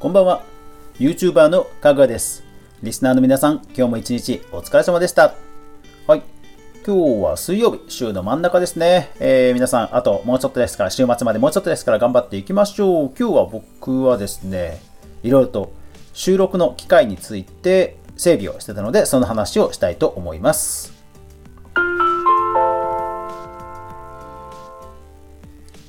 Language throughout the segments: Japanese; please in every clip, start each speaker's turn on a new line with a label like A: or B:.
A: こんばんは。YouTuber のかぐわです。リスナーの皆さん、今日も一日お疲れ様でした。はい。今日は水曜日、週の真ん中ですね。えー、皆さん、あともうちょっとですから、週末までもうちょっとですから頑張っていきましょう。今日は僕はですね、いろいろと収録の機会について整備をしてたので、その話をしたいと思います。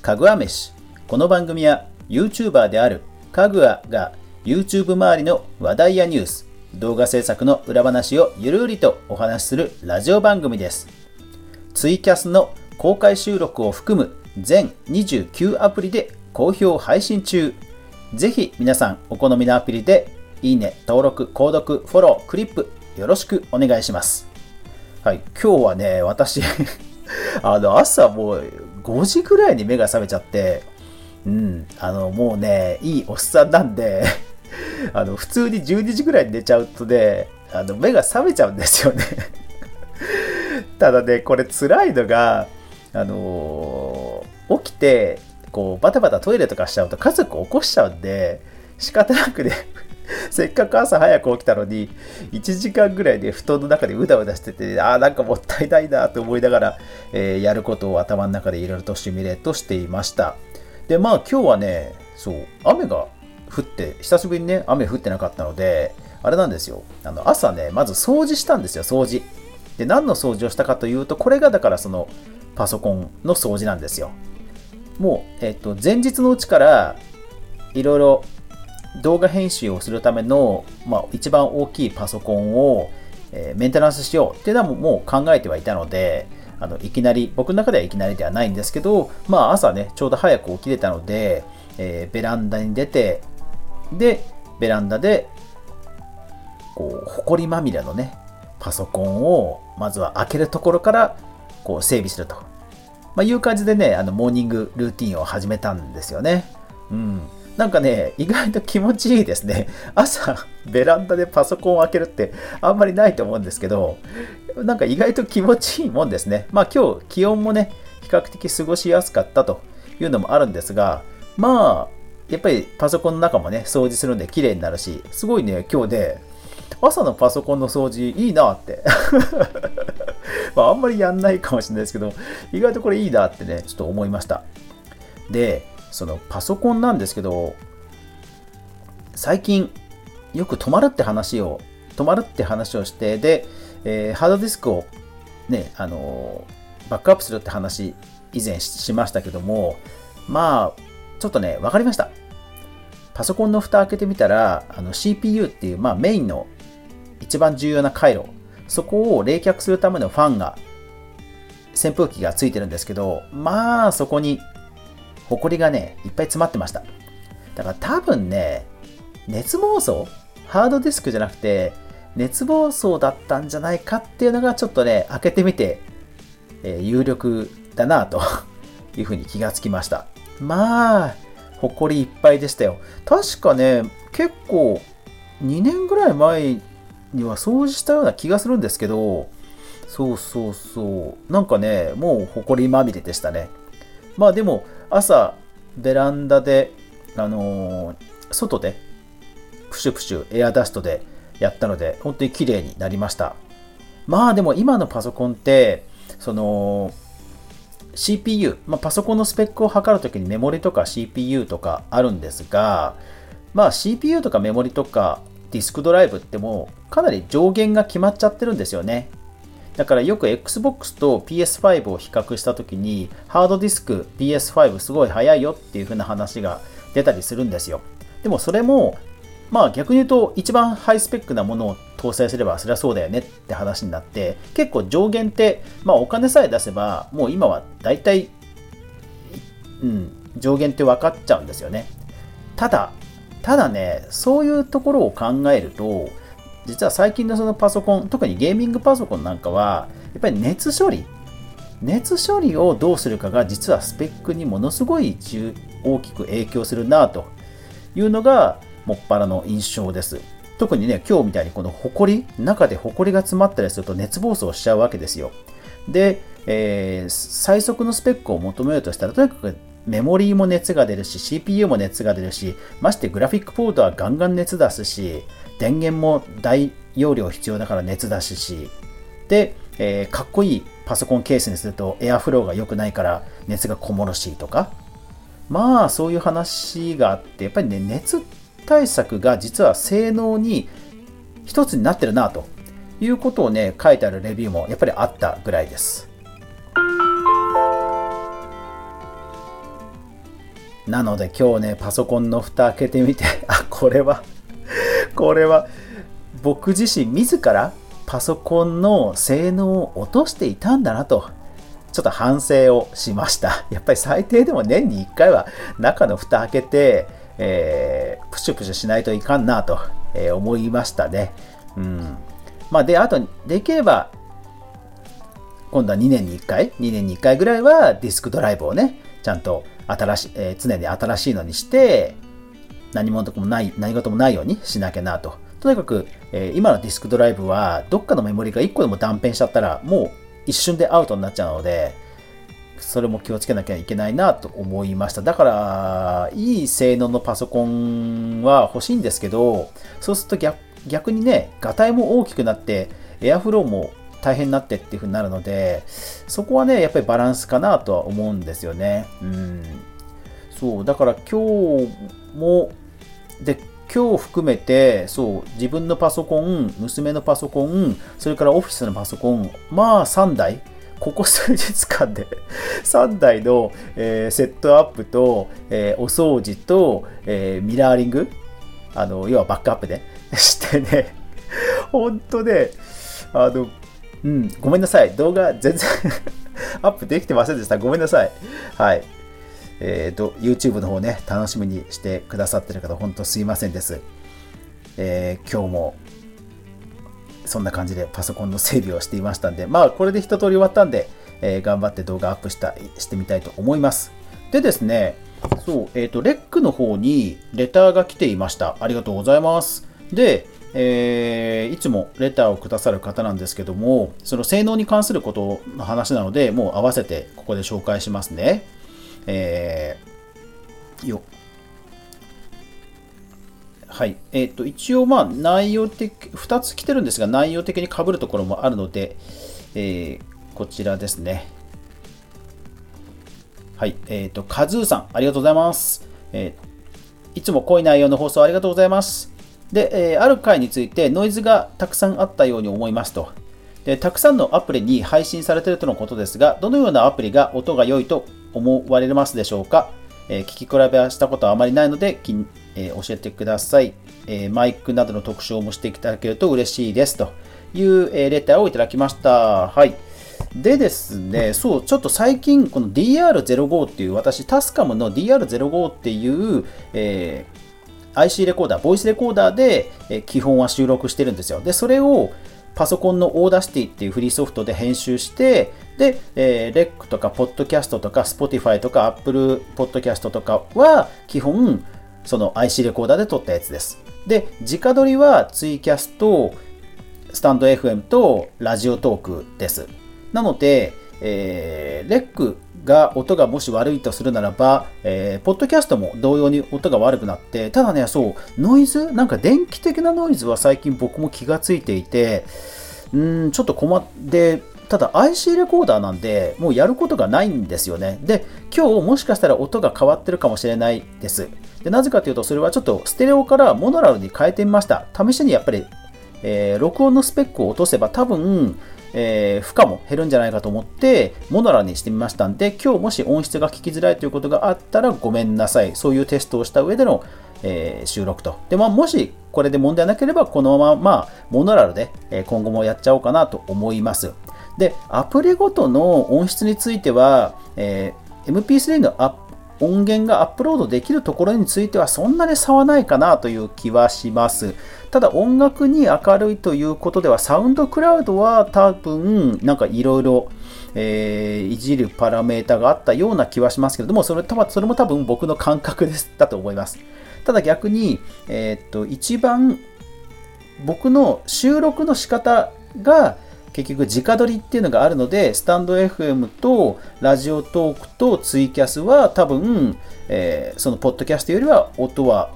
A: かぐわ飯。この番組は YouTuber であるかぐわが YouTube 周りの話題やニュース、動画制作の裏話をゆるりとお話しするラジオ番組です。ツイキャスの公開収録を含む全29アプリで好評配信中。ぜひ皆さんお好みのアプリでいいね、登録、購読、フォロー、クリップよろしくお願いします。はい、今日はね、私 あの朝もう5時ぐらいに目が覚めちゃって、うん、あの、もうね、いいおっさんなんで あの、普通に12時ぐらいに寝ちゃうとね、あの、目が覚めちゃうんですよね ただね、これ辛いのが、あのー、起きて、こう、バタバタトイレとかしちゃうと家族起こしちゃうんで、仕方なくね せっかく朝早く起きたのに、1時間ぐらいで布団の中でうだうだしてて、ああ、なんかもったいないなと思いながら、えー、やることを頭の中でいろいろとシミュレートしていました。で、まあ今日はね、そう、雨が降って、久しぶりにね、雨降ってなかったので、あれなんですよ。あの朝ね、まず掃除したんですよ、掃除。で、何の掃除をしたかというと、これがだからそのパソコンの掃除なんですよ。もう、えっ、と、前日のうちから、いろいろ動画編集をするための、まあ、一番大きいパソコンを、えー、メンテナンスしようっていうのはもう考えてはいたので、あのいきなり、僕の中ではいきなりではないんですけど、まあ朝ね、ちょうど早く起きれたので、えー、ベランダに出て、で、ベランダで、こう、埃まみれのね、パソコンを、まずは開けるところから、こう、整備すると。まあ、いう感じでね、あの、モーニングルーティンを始めたんですよね。うん。なんかね、意外と気持ちいいですね。朝、ベランダでパソコンを開けるってあんまりないと思うんですけど、なんか意外と気持ちいいもんですね。まあ今日、気温もね、比較的過ごしやすかったというのもあるんですが、まあ、やっぱりパソコンの中もね、掃除するんで綺麗になるし、すごいね、今日で、朝のパソコンの掃除いいなって まあ、あんまりやんないかもしれないですけど、意外とこれいいなってね、ちょっと思いました。で、そのパソコンなんですけど、最近よく止まるって話を、止まるって話をして、で、えー、ハードディスクをね、あのー、バックアップするって話以前しましたけども、まあ、ちょっとね、わかりました。パソコンの蓋開けてみたら、あの CPU っていう、まあ、メインの一番重要な回路、そこを冷却するためのファンが、扇風機がついてるんですけど、まあ、そこにホコリがね、いっぱい詰まってました。だから多分ね、熱暴走ハードディスクじゃなくて、熱暴走だったんじゃないかっていうのがちょっとね、開けてみて、えー、有力だなと いうふうに気がつきました。まあ、ホコリいっぱいでしたよ。確かね、結構2年ぐらい前には掃除したような気がするんですけど、そうそうそう。なんかね、もうホコリまみれでしたね。まあでも、朝、ベランダで、あのー、外で、プシュプシュエアダストでやったので、本当に綺麗になりました。まあでも今のパソコンって、その、CPU、まあ、パソコンのスペックを測るときにメモリとか CPU とかあるんですが、まあ CPU とかメモリとかディスクドライブってもうかなり上限が決まっちゃってるんですよね。だからよく Xbox と PS5 を比較した時にハードディスク PS5 すごい速いよっていう風な話が出たりするんですよ。でもそれもまあ逆に言うと一番ハイスペックなものを搭載すればそりゃそうだよねって話になって結構上限ってまあお金さえ出せばもう今は大体うん上限って分かっちゃうんですよね。ただただねそういうところを考えると実は最近のそのパソコン、特にゲーミングパソコンなんかは、やっぱり熱処理、熱処理をどうするかが実はスペックにものすごい大きく影響するなというのが、もっぱらの印象です。特にね、今日みたいにこのホコリ、中でホコリが詰まったりすると熱暴走しちゃうわけですよ。で、えー、最速のスペックを求めようとしたら、とにかくメモリーも熱が出るし、CPU も熱が出るし、ましてグラフィックポートはガンガン熱出すし、電源も大容量必要だから熱出すし、で、えー、かっこいいパソコンケースにするとエアフローが良くないから熱がこもるしとか、まあそういう話があって、やっぱりね、熱対策が実は性能に一つになってるなと。いうことをね、書いてあるレビューもやっぱりあったぐらいです。なので今日ね、パソコンの蓋開けてみて、あ、これは これは、僕自身自らパソコンの性能を落としていたんだなと、ちょっと反省をしました。やっぱり最低でも年に1回は中の蓋開けて、えー、プシュプシュしないといかんなと、えー、思いましたね。うん。まあ、で、あと、できれば、今度は2年に1回、2年に1回ぐらいはディスクドライブをね、ちゃんと新し、えー、常に新しいのにして、何事もない、何事もないようにしなきゃなと。とにかく、えー、今のディスクドライブは、どっかのメモリが1個でも断片しちゃったら、もう一瞬でアウトになっちゃうので、それも気をつけなきゃいけないなと思いました。だから、いい性能のパソコンは欲しいんですけど、そうすると逆逆にね、ガタイも大きくなって、エアフローも大変になってっていう風になるので、そこはね、やっぱりバランスかなとは思うんですよね。うん。そう、だから今日も、で、今日含めて、そう、自分のパソコン、娘のパソコン、それからオフィスのパソコン、まあ3台、ここ数日間で 3台の、えー、セットアップと、えー、お掃除と、えー、ミラーリング、あの、要はバックアップで、してね、ほんとね、あの、うん、ごめんなさい。動画全然 アップできてませんでした。ごめんなさい。はい。えっ、ー、と、YouTube の方ね、楽しみにしてくださってる方、本当すいませんです。えー、今日も、そんな感じでパソコンの整備をしていましたんで、まあ、これで一通り終わったんで、えー、頑張って動画アップしたしてみたいと思います。でですね、そう、えっ、ー、と、レックの方にレターが来ていました。ありがとうございます。で、えー、いつもレターをくださる方なんですけども、その性能に関することの話なので、もう合わせてここで紹介しますね。えー、よ。はい。えっ、ー、と、一応、まあ、内容的、2つ来てるんですが、内容的に被るところもあるので、えー、こちらですね。はい。えっ、ー、と、カズーさん、ありがとうございます。え、いつも濃い内容の放送ありがとうございます。で、え、ある回についてノイズがたくさんあったように思いますと。でたくさんのアプリに配信されているとのことですが、どのようなアプリが音が良いと思われますでしょうか、えー、聞き比べはしたことはあまりないので、えー、教えてください、えー、マイクなどの特徴もしていただけると嬉しいですという、えレターをいただきました。はい。でですね、そう、ちょっと最近、この DR05 っていう、私、 TASCAM の DR05 っていう、え IC レコーダー、ボイスレコーダーで、え基本は収録してるんですよ。で、それをパソコンの Audacity っていうフリーソフトで編集して、で、えー、レックとか、ポッドキャストとか、Spotify とか、Apple ポッドキャストとかは、基本、その IC レコーダーで撮ったやつです。で、直撮りはツイキャスト、スタンド FM とラジオトークです。なので、えー、レックが音がもし悪いとするならば、えー、ポッドキャストも同様に音が悪くなって、ただね、そう、ノイズ、なんか電気的なノイズは最近僕も気がついていて、うん、ちょっと困って、ただ IC レコーダーなんで、もうやることがないんですよね。で、今日もしかしたら音が変わってるかもしれないです。でなぜかというと、それはちょっとステレオからモノラルに変えてみました。試しにやっぱり、えー、録音のスペックを落とせば多分、えー、負荷も減るんじゃないかと思って、モノラにしてみましたんで、今日もし音質が聞きづらいということがあったらごめんなさい。そういうテストをした上での、えー、収録と。で、まあ、もしこれで問題なければ、このまま、ま、モノラルで、え今後もやっちゃおうかなと思います。で、アプリごとの音質については、え、MP3 のアッ音源がアップロードできるところについてはそんなに差はないかなという気はします。ただ音楽に明るいということではサウンドクラウドは多分なんかいろいろいじるパラメータがあったような気はしますけれどもそれそれも多分僕の感覚ですだと思います。ただ逆に、えー、っと一番僕の収録の仕方が結局直撮りっていうのがあるので、スタンド FM とラジオトークとツイキャスは多分、えー、そのポッドキャストよりは音は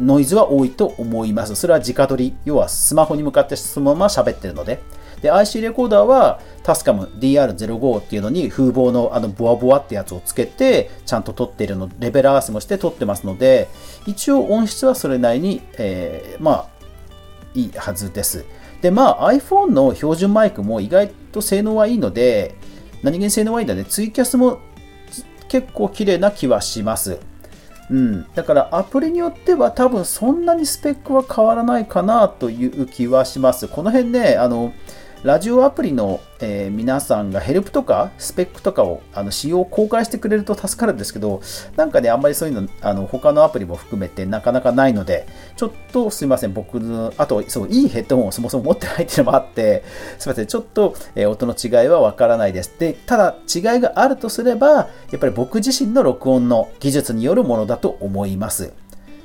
A: ノイズは多いと思います。それは直撮り、要はスマホに向かってそのまま喋ってるので。で、IC レコーダーはタスカム DR05 っていうのに風防のあのボワボワってやつをつけてちゃんと撮っているの、レベル合わせもして撮ってますので、一応音質はそれなりに、えー、まあ、いいはずです。で、まあ iPhone の標準マイクも意外と性能はいいので、何気に性能はいいんだね。ツイキャスも結構綺麗な気はします。うん、だからアプリによっては多分そんなにスペックは変わらないかなという気はします。この辺ね、あの、ラジオアプリの、えー、皆さんがヘルプとかスペックとかをあの使用公開してくれると助かるんですけど、なんかね、あんまりそういうの、あの他のアプリも含めてなかなかないので、ちょっとすいません、僕の、あと、そう、いいヘッドホンをそもそも持ってないっていうのもあって、すいません、ちょっと、えー、音の違いはわからないです。で、ただ違いがあるとすれば、やっぱり僕自身の録音の技術によるものだと思います。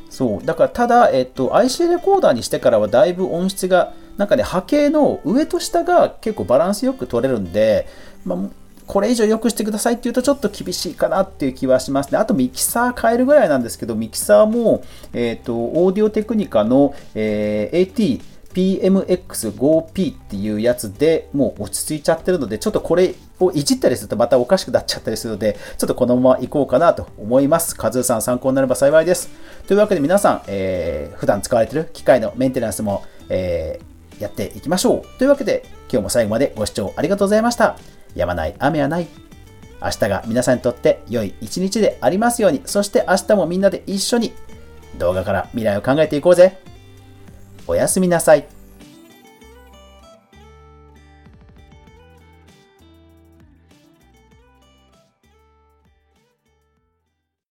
A: そう。だから、ただ、えっと、IC レコーダーにしてからはだいぶ音質がなんかね、波形の上と下が結構バランスよく取れるんで、まあ、これ以上良くしてくださいっていうとちょっと厳しいかなっていう気はしますね。あとミキサー変えるぐらいなんですけど、ミキサーも、えっ、ー、と、オーディオテクニカの、えー、AT PMX5P っていうやつでもう落ち着いちゃってるので、ちょっとこれをいじったりするとまたおかしくなっちゃったりするので、ちょっとこのまま行こうかなと思います。カズーさん参考になれば幸いです。というわけで皆さん、えー、普段使われてる機械のメンテナンスも、えーやっていきましょう。というわけで、今日も最後までご視聴ありがとうございました。やまない雨はない。明日が皆さんにとって良い一日でありますように、そして明日もみんなで一緒に動画から未来を考えていこうぜ。おやすみなさい。